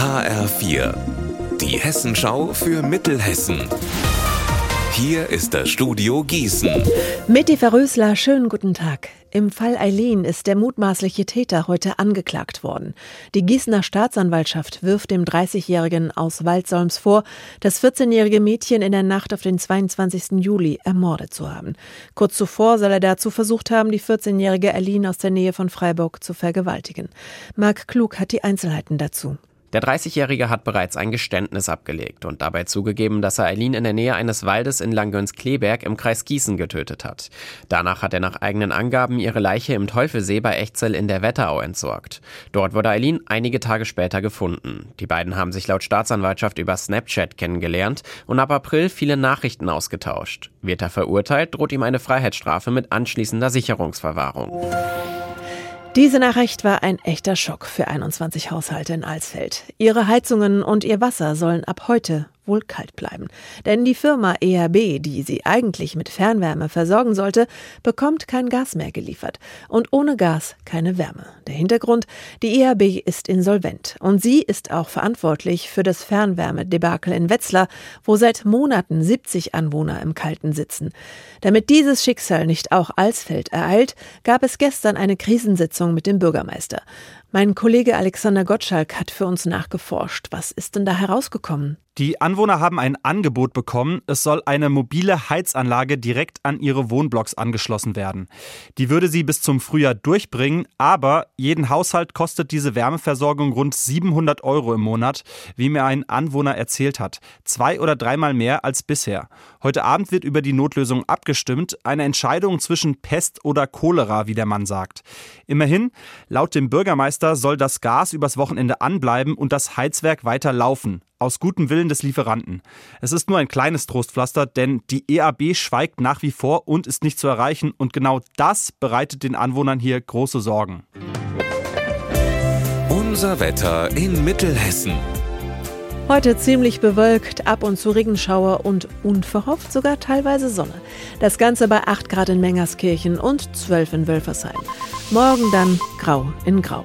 HR4, die Hessenschau für Mittelhessen. Hier ist das Studio Gießen. Mit Eva Rösler, schönen guten Tag. Im Fall Eileen ist der mutmaßliche Täter heute angeklagt worden. Die Gießener Staatsanwaltschaft wirft dem 30-Jährigen aus Waldsolms vor, das 14-jährige Mädchen in der Nacht auf den 22. Juli ermordet zu haben. Kurz zuvor soll er dazu versucht haben, die 14-jährige Eileen aus der Nähe von Freiburg zu vergewaltigen. Marc Klug hat die Einzelheiten dazu. Der 30-Jährige hat bereits ein Geständnis abgelegt und dabei zugegeben, dass er Eileen in der Nähe eines Waldes in Langöns-Kleberg im Kreis Gießen getötet hat. Danach hat er nach eigenen Angaben ihre Leiche im Teufelsee bei Echzell in der Wetterau entsorgt. Dort wurde Eileen einige Tage später gefunden. Die beiden haben sich laut Staatsanwaltschaft über Snapchat kennengelernt und ab April viele Nachrichten ausgetauscht. Wird er verurteilt, droht ihm eine Freiheitsstrafe mit anschließender Sicherungsverwahrung. Diese Nachricht war ein echter Schock für 21 Haushalte in Alsfeld. Ihre Heizungen und ihr Wasser sollen ab heute wohl kalt bleiben. Denn die Firma ERB, die sie eigentlich mit Fernwärme versorgen sollte, bekommt kein Gas mehr geliefert. Und ohne Gas keine Wärme. Der Hintergrund, die ERB ist insolvent. Und sie ist auch verantwortlich für das Fernwärmedebakel in Wetzlar, wo seit Monaten 70 Anwohner im Kalten sitzen. Damit dieses Schicksal nicht auch Alsfeld ereilt, gab es gestern eine Krisensitzung mit dem Bürgermeister. Mein Kollege Alexander Gottschalk hat für uns nachgeforscht. Was ist denn da herausgekommen? Die Anwohner haben ein Angebot bekommen. Es soll eine mobile Heizanlage direkt an ihre Wohnblocks angeschlossen werden. Die würde sie bis zum Frühjahr durchbringen, aber jeden Haushalt kostet diese Wärmeversorgung rund 700 Euro im Monat, wie mir ein Anwohner erzählt hat. Zwei oder dreimal mehr als bisher. Heute Abend wird über die Notlösung abgestimmt. Eine Entscheidung zwischen Pest oder Cholera, wie der Mann sagt. Immerhin, laut dem Bürgermeister soll das Gas übers Wochenende anbleiben und das Heizwerk weiter laufen aus gutem Willen des Lieferanten. Es ist nur ein kleines Trostpflaster, denn die EAB schweigt nach wie vor und ist nicht zu erreichen und genau das bereitet den Anwohnern hier große Sorgen. Unser Wetter in Mittelhessen. Heute ziemlich bewölkt, ab und zu Regenschauer und unverhofft sogar teilweise Sonne. Das Ganze bei 8 Grad in Mengerskirchen und 12 in Wölfersheim. Morgen dann grau in grau.